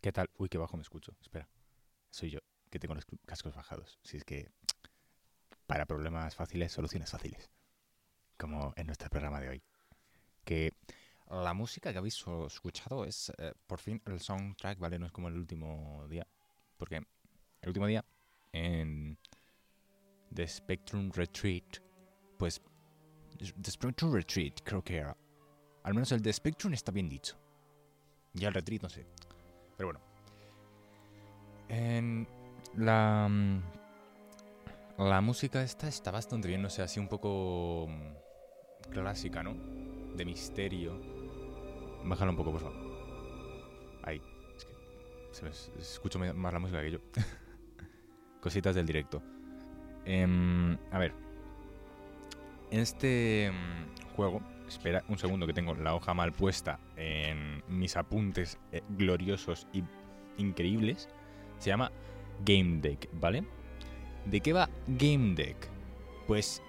¿Qué tal? Uy, qué bajo me escucho. Espera. Soy yo, que tengo los cascos bajados. Si es que para problemas fáciles, soluciones fáciles. Como en nuestro programa de hoy. Que la música que habéis escuchado es eh, por fin el soundtrack, ¿vale? No es como el último día. Porque el último día, en The Spectrum Retreat, pues The Spectrum Retreat creo que era. Al menos el The Spectrum está bien dicho. Ya el Retreat no sé. Pero bueno. En la... Mm, la música esta está bastante bien, no sé, así un poco mm, clásica, ¿no? De misterio. Bájalo un poco, por favor. Ahí. Es que se me escucho más la música que yo. Cositas del directo. Em, a ver. En este mm, juego, espera un segundo que tengo la hoja mal puesta en mis apuntes eh, gloriosos y increíbles. Se llama Game Deck, ¿vale? ¿De qué va Game Deck? Pues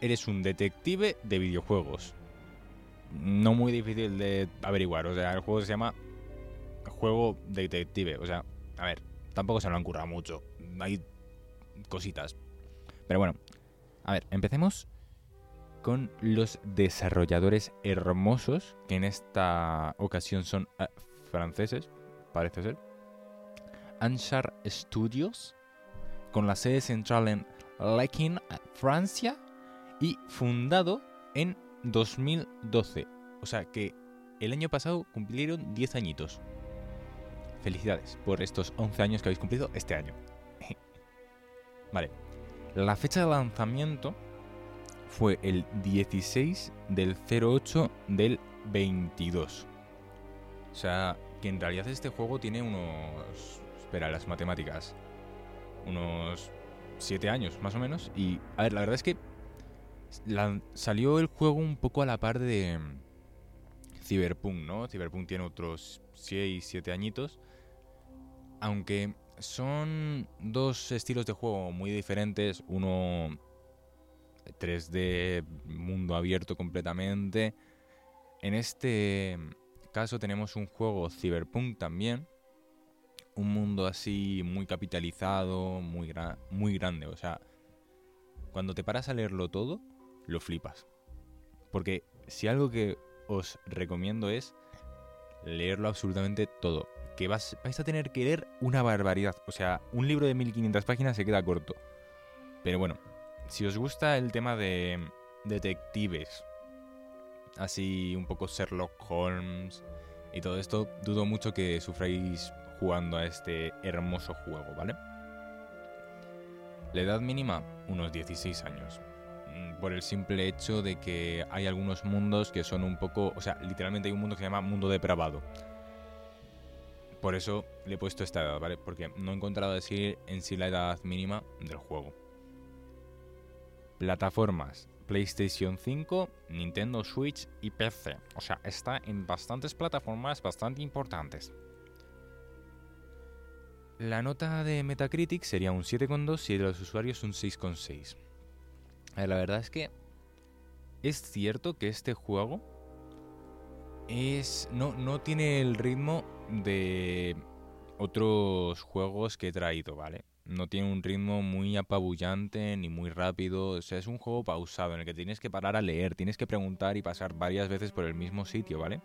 eres un detective de videojuegos. No muy difícil de averiguar. O sea, el juego se llama Juego Detective. O sea, a ver, tampoco se lo han currado mucho. Hay cositas. Pero bueno, a ver, empecemos con los desarrolladores hermosos, que en esta ocasión son eh, franceses, parece ser. Anchar Studios, con la sede central en Lequin, Francia, y fundado en 2012. O sea que el año pasado cumplieron 10 añitos. Felicidades por estos 11 años que habéis cumplido este año. vale. La fecha de lanzamiento fue el 16 del 08 del 22. O sea, que en realidad este juego tiene unos... Espera, las matemáticas. Unos 7 años, más o menos. Y, a ver, la verdad es que salió el juego un poco a la par de Cyberpunk, ¿no? Cyberpunk tiene otros 6, 7 añitos. Aunque son dos estilos de juego muy diferentes. Uno 3D, mundo abierto completamente. En este caso tenemos un juego Cyberpunk también. Un mundo así muy capitalizado, muy, grande. O sea, cuando te paras a leerlo todo, lo flipas. Porque si algo que os recomiendo es leerlo absolutamente todo. Que vas, vais a tener que leer una barbaridad. O sea, un libro de 1500 páginas se queda corto. Pero bueno, si os gusta el tema de detectives, así un poco Sherlock Holmes y todo esto, dudo mucho que sufráis jugando a este hermoso juego, ¿vale? La edad mínima, unos 16 años. Mm, por el simple hecho de que hay algunos mundos que son un poco... O sea, literalmente hay un mundo que se llama mundo depravado. Por eso le he puesto esta edad, ¿vale? Porque no he encontrado decir en sí la edad mínima del juego. Plataformas. PlayStation 5, Nintendo Switch y PC. O sea, está en bastantes plataformas bastante importantes. La nota de Metacritic sería un 7,2 y de los usuarios un 6,6. La verdad es que es cierto que este juego es no, no tiene el ritmo de otros juegos que he traído, ¿vale? No tiene un ritmo muy apabullante ni muy rápido. O sea, es un juego pausado en el que tienes que parar a leer, tienes que preguntar y pasar varias veces por el mismo sitio, ¿vale?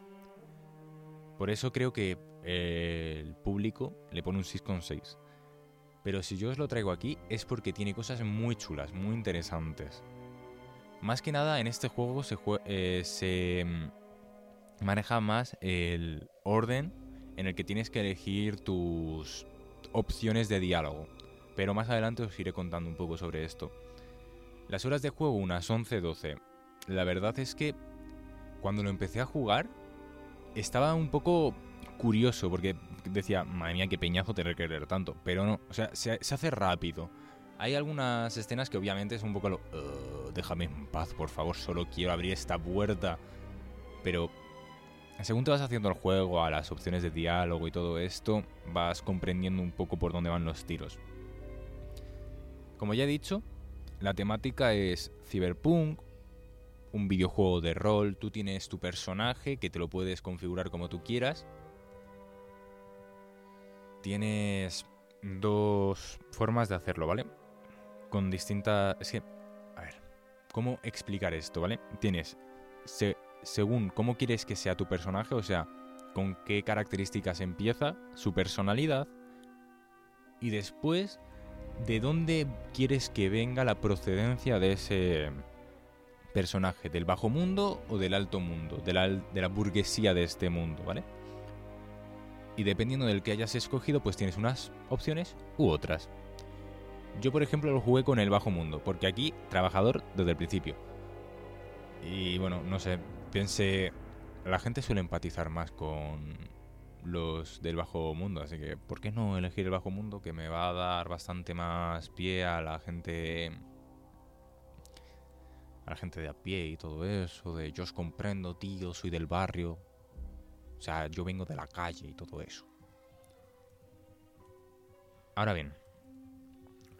Por eso creo que eh, el público le pone un 6,6. Pero si yo os lo traigo aquí es porque tiene cosas muy chulas, muy interesantes. Más que nada en este juego se, eh, mm, maneja más el orden en el que tienes que elegir tus opciones de diálogo pero más adelante os iré contando un poco sobre esto. Las horas de juego unas 11-12. La verdad es que cuando lo empecé a jugar estaba un poco curioso porque decía, madre mía, qué peñazo tener que leer tanto. Pero no, o sea, se, hace rápido. Hay algunas escenas que obviamente es un poco lo... déjame en paz, por favor, solo quiero abrir esta puerta. Pero según te vas haciendo el juego, a las opciones de diálogo y todo esto, vas comprendiendo un poco por dónde van los tiros. Como ya he dicho, la temática es Cyberpunk, un videojuego de rol, tú tienes tu personaje que te lo puedes configurar como tú quieras. tienes dos formas de hacerlo, ¿vale? Con distintas... Es que, a ver, ¿cómo explicar esto, ¿vale? Tienes, según cómo quieres que sea tu personaje, o sea, con qué características empieza, su personalidad, y después de dónde quieres que venga la procedencia de ese personaje, del bajo mundo o del alto mundo, de la, burguesía de este mundo, ¿vale? Y dependiendo del que hayas escogido, pues tienes unas opciones u otras. Yo, por ejemplo, lo jugué con el bajo mundo, porque aquí, trabajador desde el principio. Y bueno, no sé, pensé, la gente suele empatizar más con los del bajo mundo, así que ¿por qué no elegir el bajo mundo que me va a dar bastante más pie a la gente a la gente de a pie y todo eso, de yo os comprendo, tío, soy del barrio. O sea, yo vengo de la calle y todo eso. Ahora bien,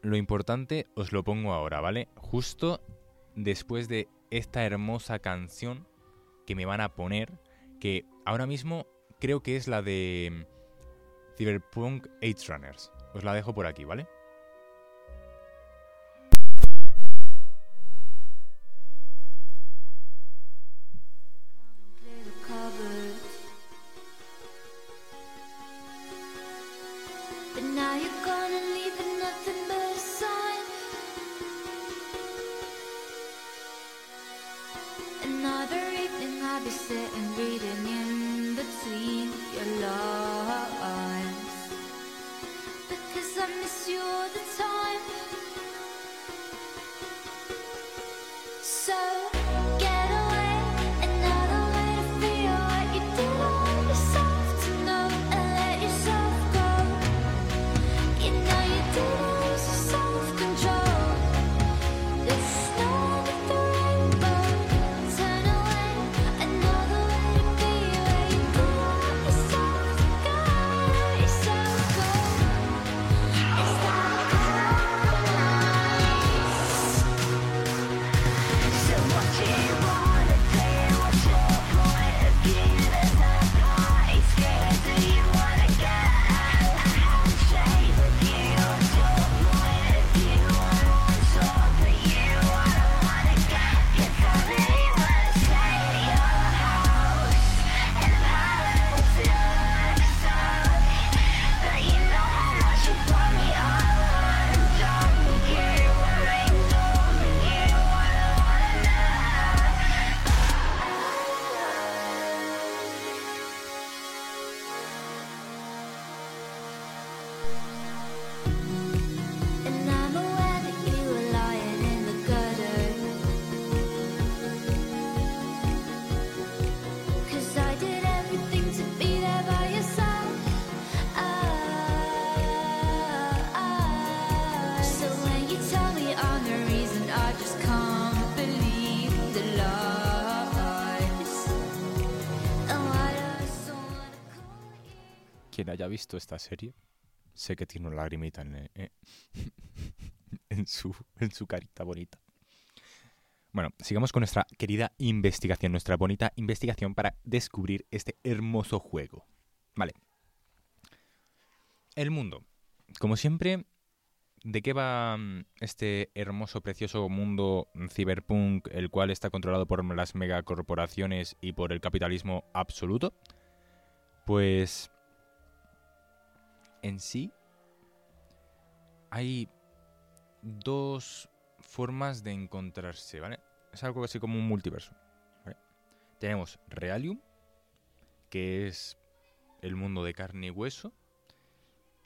lo importante os lo pongo ahora, ¿vale? Justo después de esta hermosa canción que me van a poner, que ahora mismo creo que es la de Cyberpunk 8 Runners. Os la dejo por aquí, ¿vale? Haya visto esta serie, sé que tiene una lagrimita en, eh, en, su, en su carita bonita. Bueno, sigamos con nuestra querida investigación, nuestra bonita investigación para descubrir este hermoso juego. Vale. El mundo. Como siempre, ¿de qué va mm, este hermoso, precioso mundo cyberpunk, el cual está controlado por las megacorporaciones y por el capitalismo absoluto? Pues en sí hay dos formas de encontrarse, ¿vale? Es algo así como un multiverso. Tenemos Realium, que es el mundo de carne y hueso,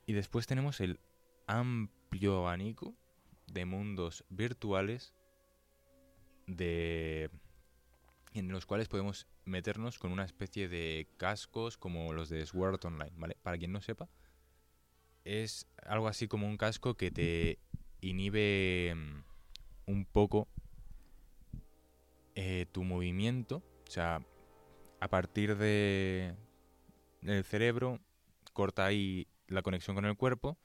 y después tenemos el amplio abanico de mundos virtuales de en los cuales podemos meternos con una especie de cascos como los de Sword Online, ¿vale? Para quien no sepa, es algo así como un casco que te inhibe mm, un poco eh, tu movimiento. O sea, a partir de del cerebro corta ahí la conexión con el cuerpo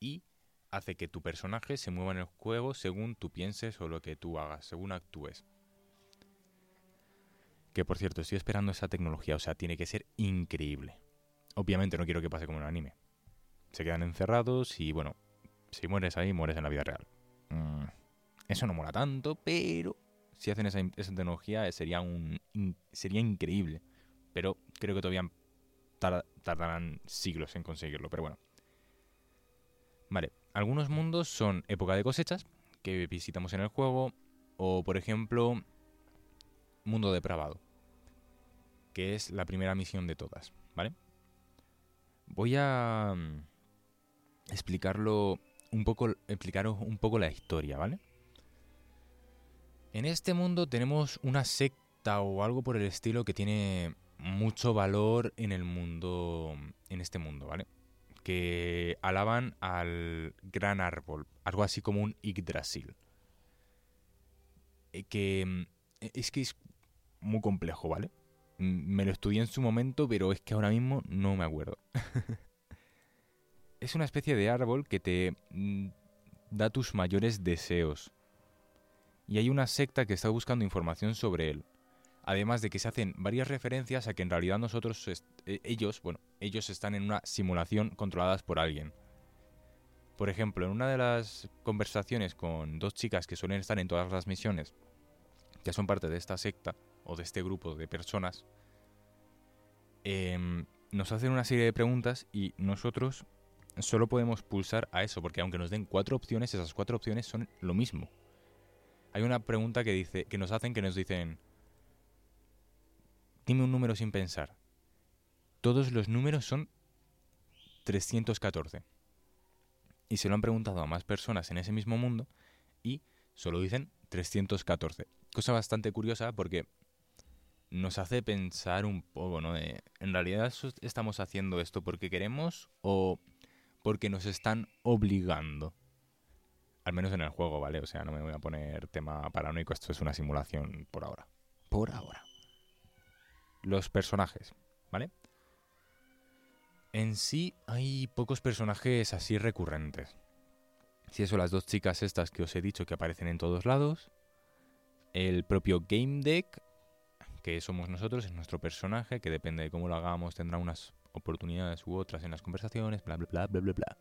y hace que tu personaje se mueva en el juego según tú pienses o lo que tú hagas, según actúes. Que por cierto, estoy esperando esa tecnología, o sea, tiene que ser increíble. Obviamente no quiero que pase como un anime Se quedan encerrados y bueno, si mueres ahí, mueres en la vida real. Mm, eso no mola tanto, pero si hacen esa, tecnología sería, un, sería increíble. Pero creo que todavía tardarán siglos en conseguirlo, pero bueno. Vale, algunos mundos son época de cosechas, que visitamos en el juego, o por ejemplo, mundo depravado, que es la primera misión de todas, ¿vale? Voy a mm, explicarlo un poco, explicaros un poco la historia, ¿vale? En este mundo tenemos una secta o algo por el estilo que tiene mucho valor en el mundo, en este mundo, ¿vale? Que alaban al gran árbol, algo así como un Yggdrasil. Eh, que mm, es que es muy complejo, ¿vale? Me lo estudié en su momento, pero es que ahora mismo no me acuerdo. es una especie de árbol que te mm, da tus mayores deseos. Y hay una secta que está buscando información sobre él. Además de que se hacen varias referencias a que en realidad nosotros, e, ellos, bueno, ellos están en una simulación controladas por alguien. Por ejemplo, en una de las conversaciones con dos chicas que suelen estar en todas las misiones, que son parte de esta secta o de este grupo de personas, em, nos hacen una serie de preguntas y nosotros solo podemos pulsar a eso, porque aunque nos den cuatro opciones, esas cuatro opciones son lo mismo. Hay una pregunta que dice, que nos hacen que nos dicen, dime un número sin pensar. Todos los números son 314. Y se lo han preguntado a más personas en ese mismo mundo y solo dicen 314. Cosa bastante curiosa porque nos hace pensar un poco, ¿no? en realidad estamos haciendo esto porque queremos o porque nos están obligando. Al menos en el juego, ¿vale? O sea, no me voy a poner tema paranoico, esto es una simulación por ahora. Por ahora. Los personajes, ¿vale? En sí hay pocos personajes así recurrentes. Si eso, las dos chicas estas que os he dicho que aparecen en todos lados. El propio Game Deck, que somos nosotros, es nuestro personaje, que depende de cómo lo hagamos, tendrá unas oportunidades u otras en las conversaciones, bla, bla, bla, bla, bla, bla.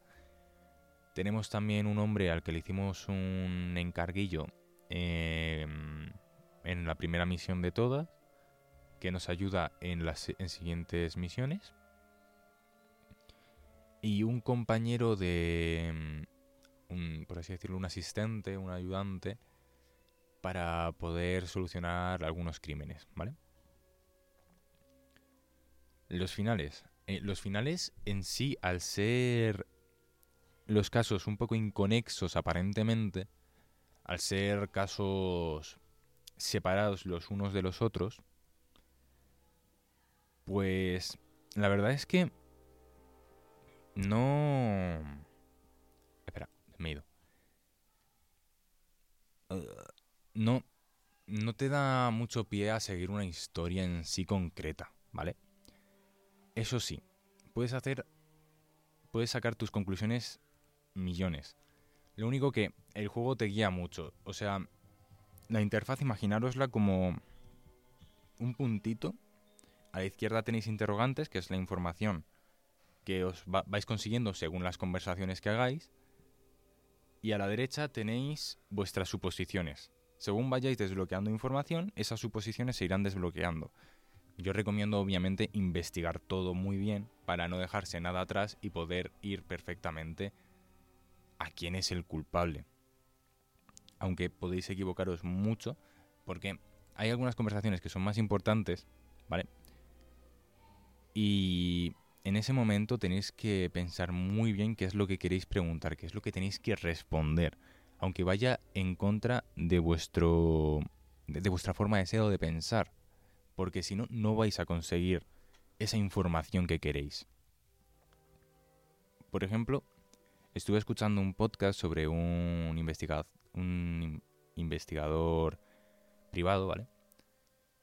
Tenemos también un hombre al que le hicimos un encarguillo em, en la primera misión de todas, que nos ayuda en las en siguientes misiones. Y un compañero de, em, por así decirlo, un asistente, un ayudante, para poder solucionar algunos crímenes, ¿vale? Los finales. Eh, los finales en sí, al ser los casos un poco inconexos aparentemente, al ser casos separados los unos de los otros, pues la verdad es que no... Espera, me he ido. Uh, no, no te da mucho pie a seguir una historia en sí concreta, ¿vale? Eso sí, puedes hacer. Puedes sacar tus conclusiones millones. Lo único que el juego te guía mucho. O sea, la interfaz, imaginárosla como un puntito. A la izquierda tenéis interrogantes, que es la información que os vais consiguiendo según las conversaciones que hagáis. Y a la derecha tenéis vuestras suposiciones. Según vayáis desbloqueando información, esas suposiciones se irán desbloqueando. Yo recomiendo obviamente investigar todo muy bien para no dejarse nada atrás y poder ir perfectamente a quién es el culpable. Aunque podéis equivocaros mucho porque hay algunas conversaciones que son más importantes, ¿vale? Y en ese momento tenéis que pensar muy bien qué es lo que queréis preguntar, qué es lo que tenéis que responder, aunque vaya en contra de vuestro de, vuestra forma de ser o de pensar porque si no, no vais a conseguir esa información que queréis. Por ejemplo, estuve escuchando un podcast sobre un, un investigador privado, ¿vale?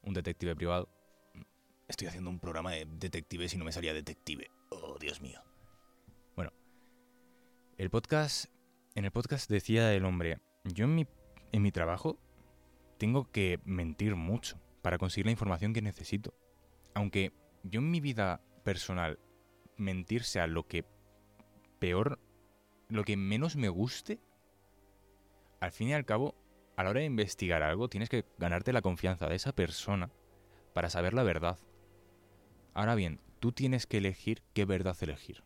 Un detective privado. Estoy haciendo un programa de detectives y no me salía detective. Oh, Dios mío. Bueno, el podcast, en el podcast decía el hombre, yo en mi, en mi trabajo tengo que mentir mucho para conseguir la información que necesito. Aunque yo en mi vida personal mentir sea lo que peor, lo que menos me guste, al fin y al cabo, a la hora de investigar algo, tienes que ganarte la confianza de esa persona para saber la verdad. Ahora bien, tú tienes que elegir qué verdad elegir.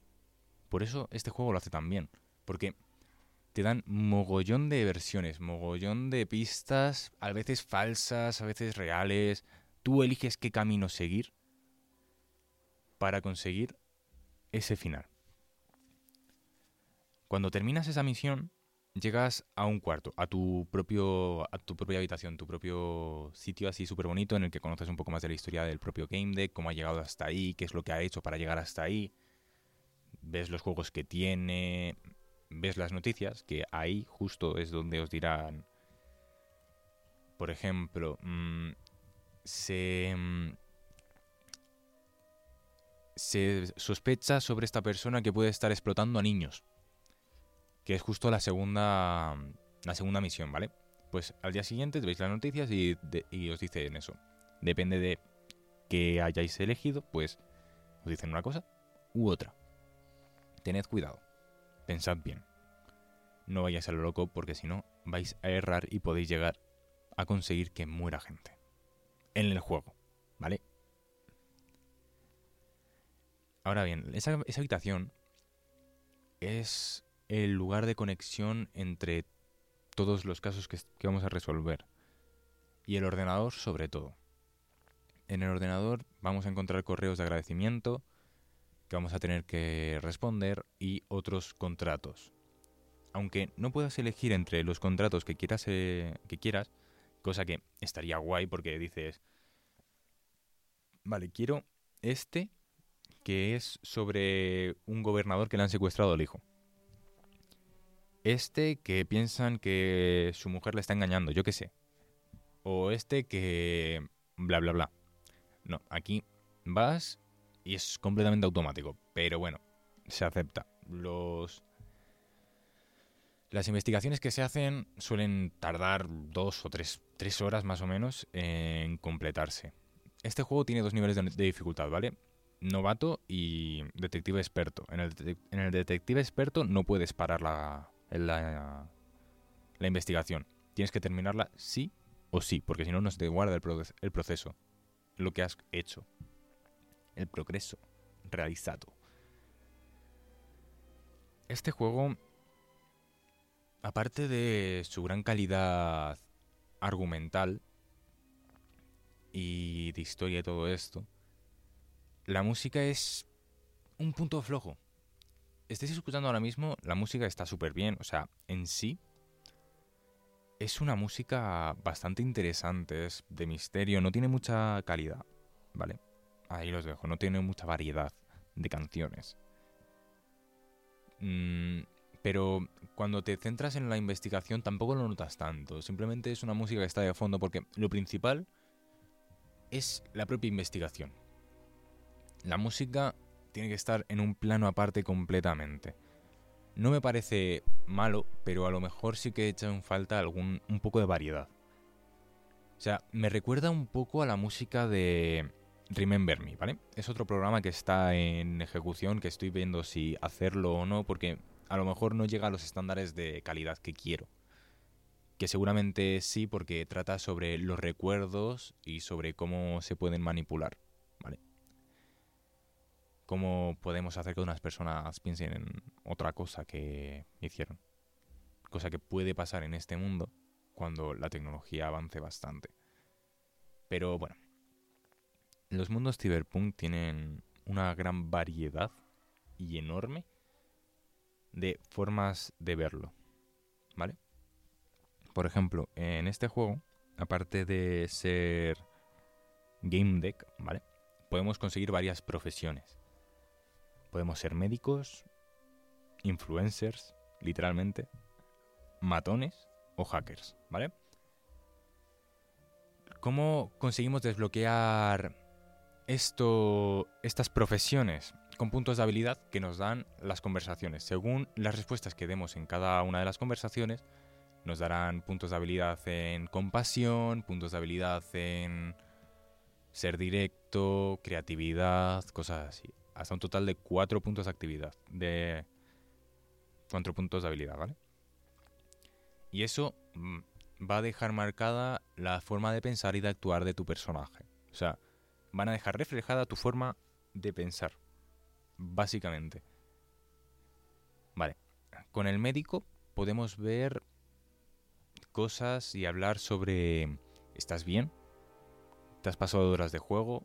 Por eso este juego lo hace tan bien. Porque te dan mogollón de versiones, mogollón de pistas, a veces falsas, a veces reales. Tú eliges qué camino seguir para conseguir ese final. Cuando terminas esa misión, llegas a un cuarto, a tu propio a tu propia habitación, tu propio sitio así súper bonito en el que conoces un poco más de la historia del propio Game Deck, cómo ha llegado hasta ahí, qué es lo que ha hecho para llegar hasta ahí. Ves los juegos que tiene, ves las noticias, que ahí justo es donde os dirán, por ejemplo, mm, se, mm, se sospecha sobre esta persona que puede estar explotando a niños que es justo la segunda, la segunda misión, ¿vale? Pues al día siguiente veis las noticias y, y os dicen eso. Depende de que hayáis elegido, pues os dicen una cosa u otra. Tened cuidado. Pensad bien. No vayáis a lo loco porque si no vais a errar y podéis llegar a conseguir que muera gente. En el juego, ¿vale? Ahora bien, esa, esa habitación es el lugar de conexión entre todos los casos que, vamos a resolver. Y el ordenador sobre todo. En el ordenador vamos a encontrar correos de agradecimiento que vamos a tener que responder y otros contratos. Aunque no puedas elegir entre los contratos que quieras, eh, que quieras, cosa que estaría guay porque dices, vale, quiero este que es sobre un gobernador que le han secuestrado al hijo este que piensan que su mujer le está engañando, yo qué sé. O este que... bla, bla, bla. No, aquí vas y es completamente automático. Pero bueno, se acepta. Los... Las investigaciones que se hacen suelen tardar dos o tres, tres horas más o menos en completarse. Este juego tiene dos niveles de, dificultad, ¿vale? Novato y detective experto. En el, en el detective experto no puedes parar la, la, investigación. Tienes que terminarla sí o sí, porque si no, no se te guarda el proceso, lo que has hecho, el progreso realizado. Este juego, aparte de su gran calidad argumental y de historia y todo esto, la música es un punto flojo estéis escuchando ahora mismo, la música está súper bien. O sea, en sí es una música bastante interesante, es de misterio, no tiene mucha calidad, ¿vale? Ahí los dejo, no tiene mucha variedad de canciones. Mm, pero cuando te centras en la investigación tampoco lo notas tanto, simplemente es una música que está de fondo porque lo principal es la propia investigación. La música tiene que estar en un plano aparte completamente. No me parece malo, pero a lo mejor sí que he en falta algún, un poco de variedad. O sea, me recuerda un poco a la música de Remember Me, ¿vale? Es otro programa que está en ejecución, que estoy viendo si hacerlo o no, porque a lo mejor no llega a los estándares de calidad que quiero. Que seguramente sí, porque trata sobre los recuerdos y sobre cómo se pueden manipular cómo podemos hacer que unas personas piensen en otra cosa que hicieron. Cosa que puede pasar en este mundo cuando la tecnología avance bastante. Pero bueno, los mundos cyberpunk tienen una gran variedad y enorme de formas de verlo. ¿Vale? Por ejemplo, en este juego, aparte de ser game deck, ¿vale? Podemos conseguir varias profesiones. Podemos ser médicos, influencers, literalmente, matones o hackers, ¿vale? ¿Cómo conseguimos desbloquear esto, estas profesiones con puntos de habilidad que nos dan las conversaciones? Según las respuestas que demos en cada una de las conversaciones, nos darán puntos de habilidad en compasión, puntos de habilidad en ser directo, creatividad, cosas así hasta un total de cuatro puntos de actividad, de cuatro puntos de habilidad, ¿vale? Y eso mm, va a dejar marcada la forma de pensar y de actuar de tu personaje. O sea, van a dejar reflejada tu forma de pensar, básicamente. Vale, con el médico podemos ver cosas y hablar sobre ¿estás bien? ¿Te has pasado horas de juego?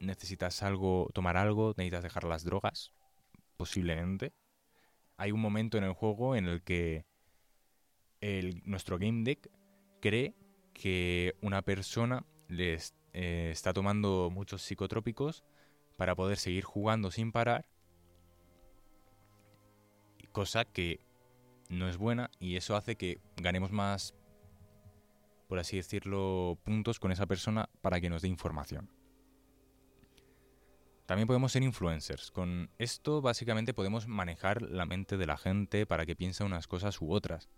¿Necesitas algo, tomar algo? ¿Necesitas dejar las drogas? Posiblemente. Hay un momento en el juego en el que nuestro game deck cree que una persona le eh, está tomando muchos psicotrópicos para poder seguir jugando sin parar. Cosa que no es buena y eso hace que ganemos más por así decirlo, puntos con esa persona para que nos dé información. También podemos ser influencers. Con esto básicamente podemos manejar la mente de la gente para que piense unas cosas u otras.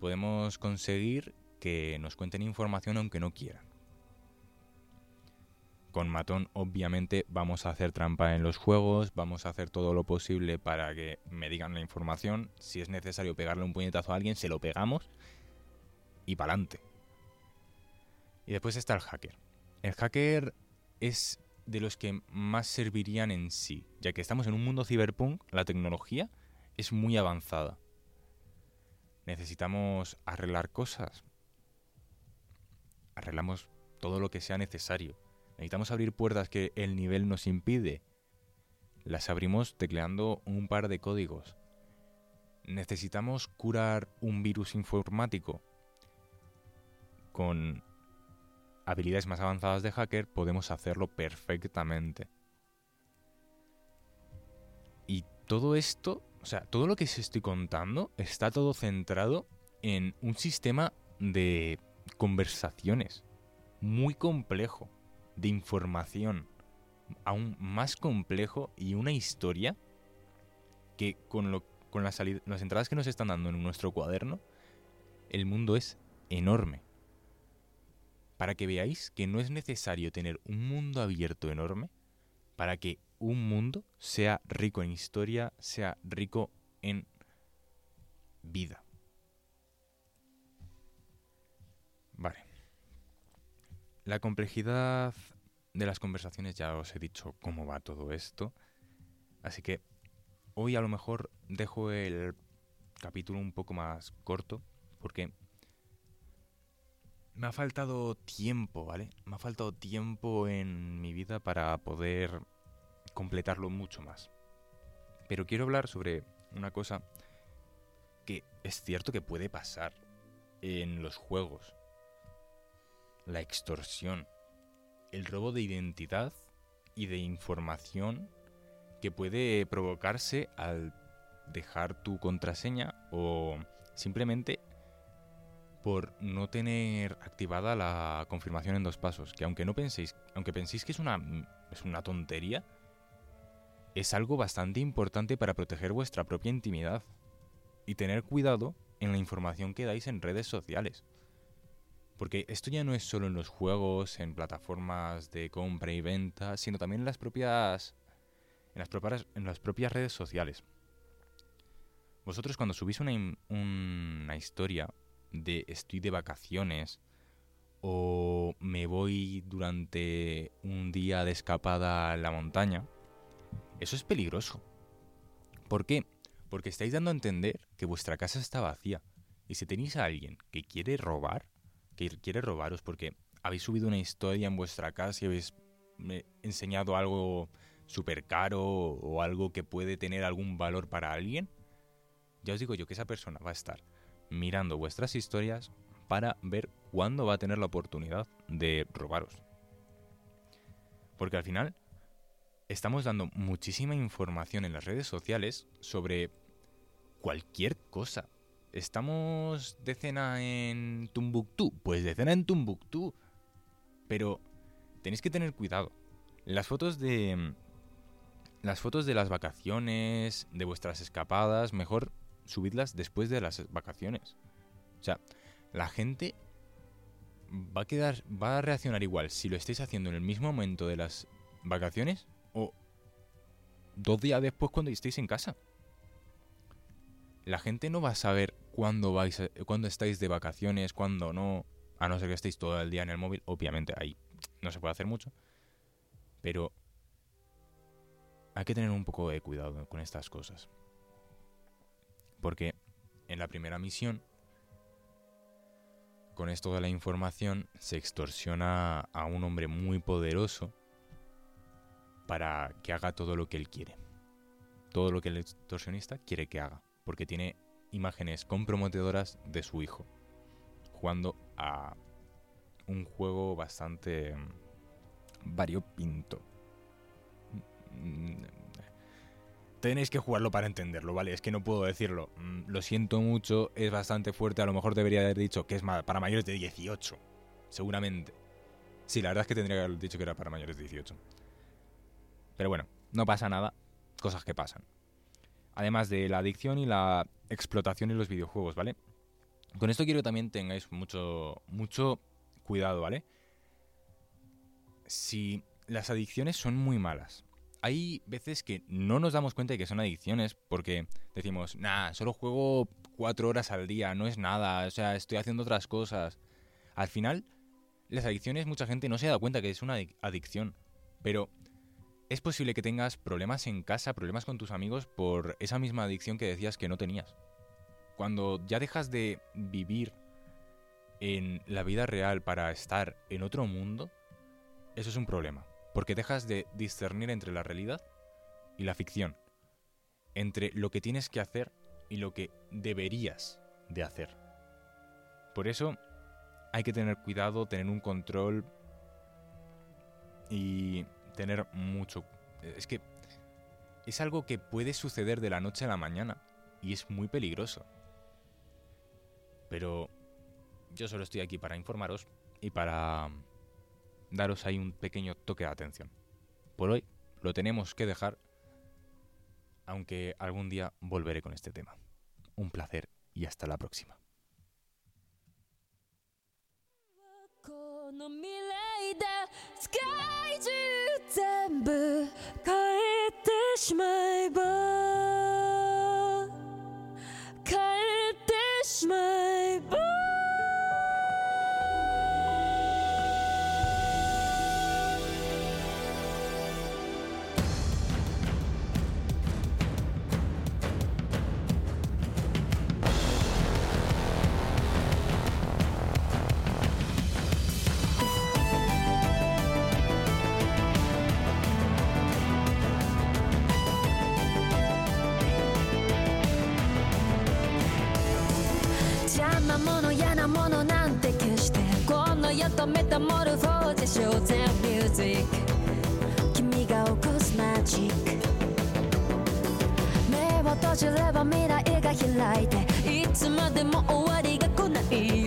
Podemos conseguir que nos cuenten información aunque no quieran. Con Matón obviamente vamos a hacer trampa en los juegos, vamos a hacer todo lo posible para que me digan la información. Si es necesario pegarle un puñetazo a alguien, se lo pegamos y para adelante. Y después está el hacker. El hacker es de los que más servirían en sí, ya que estamos en un mundo cyberpunk, la tecnología es muy avanzada. Necesitamos arreglar cosas. Arreglamos todo lo que sea necesario. Necesitamos abrir puertas que el nivel nos impide. Las abrimos tecleando un par de códigos. Necesitamos curar un virus informático con habilidades más avanzadas de hacker, podemos hacerlo perfectamente. Y todo esto, o sea, todo lo que os estoy contando está todo centrado en un sistema de conversaciones muy complejo, de información aún más complejo y una historia que con, lo, con las, las entradas que nos están dando en nuestro cuaderno, el mundo es enorme para que veáis que no es necesario tener un mundo abierto enorme para que un mundo sea rico en historia, sea rico en vida. Vale. La complejidad de las conversaciones ya os he dicho cómo va todo esto. Así que hoy a lo mejor dejo el capítulo un poco más corto porque me ha faltado tiempo, ¿vale? Me ha faltado tiempo en mi vida para poder completarlo mucho más. Pero quiero hablar sobre una cosa que es cierto que puede pasar en los juegos. La extorsión, el robo de identidad y de información que puede provocarse al dejar tu contraseña o simplemente por no tener activada la confirmación en dos pasos, que aunque no penséis, aunque penséis que es una es una tontería, es algo bastante importante para proteger vuestra propia intimidad y tener cuidado en la información que dais en redes sociales. Porque esto ya no es solo en los juegos, en plataformas de compra y venta, sino también en las propias en las propias, en las propias redes sociales. Vosotros cuando subís una, una historia de estoy de vacaciones o me voy durante un día de escapada a la montaña, eso es peligroso. ¿Por qué? Porque estáis dando a entender que vuestra casa está vacía. Y si tenéis a alguien que quiere robar, que quiere robaros porque habéis subido una historia en vuestra casa y habéis enseñado algo súper caro o algo que puede tener algún valor para alguien, ya os digo yo que esa persona va a estar mirando vuestras historias para ver cuándo va a tener la oportunidad de robaros. Porque al final estamos dando muchísima información en las redes sociales sobre cualquier cosa. ¿Estamos de cena en Tumbuktu? Pues de cena en Tumbuktu. Pero tenéis que tener cuidado. Las fotos de... Las fotos de las vacaciones, de vuestras escapadas, mejor subidlas después de las vacaciones. O sea, la gente va a quedar, va a reaccionar igual si lo estáis haciendo en el mismo momento de las vacaciones o dos días después cuando estéis en casa. La gente no va a saber cuándo estáis de vacaciones, cuándo no, a no ser que estéis todo el día en el móvil. Obviamente ahí no se puede hacer mucho, pero hay que tener un poco de cuidado con estas cosas. Porque en la primera misión, con esto de la información, se extorsiona a un hombre muy poderoso para que haga todo lo que él quiere. Todo lo que el extorsionista quiere que haga. Porque tiene imágenes comprometedoras de su hijo. Jugando a un juego bastante mm, variopinto. Mm, tenéis que jugarlo para entenderlo, ¿vale? Es que no puedo decirlo. Mm, lo siento mucho, es bastante fuerte. A lo mejor debería haber dicho que es para mayores de 18. Seguramente. Sí, la verdad es que tendría que haber dicho que era para mayores de 18. Pero bueno, no pasa nada. Cosas que pasan. Además de la adicción y la explotación en los videojuegos, ¿vale? Con esto quiero que también tengáis mucho, mucho cuidado, ¿vale? Si las adicciones son muy malas, hay veces que no nos damos cuenta de que son adicciones porque decimos, nah, solo juego cuatro horas al día, no es nada, o sea, estoy haciendo otras cosas. Al final, las adicciones mucha gente no se da cuenta que es una adicción, pero es posible que tengas problemas en casa, problemas con tus amigos por esa misma adicción que decías que no tenías. Cuando ya dejas de vivir en la vida real para estar en otro mundo, eso es un problema. Porque dejas de discernir entre la realidad y la ficción. Entre lo que tienes que hacer y lo que deberías de hacer. Por eso hay que tener cuidado, tener un control y tener mucho... Es que es algo que puede suceder de la noche a la mañana y es muy peligroso. Pero yo solo estoy aquí para informaros y para daros ahí un pequeño toque de atención. Por hoy lo tenemos que dejar, aunque algún día volveré con este tema. Un placer y hasta la próxima. 全部変えてしまえば変えてしまえばもの嫌なものなんて消してこの世とメタモルフォーゼ商店ミュージック君が起こすマジック。目を閉じれば未来が開いていつまでも終わりが来ない。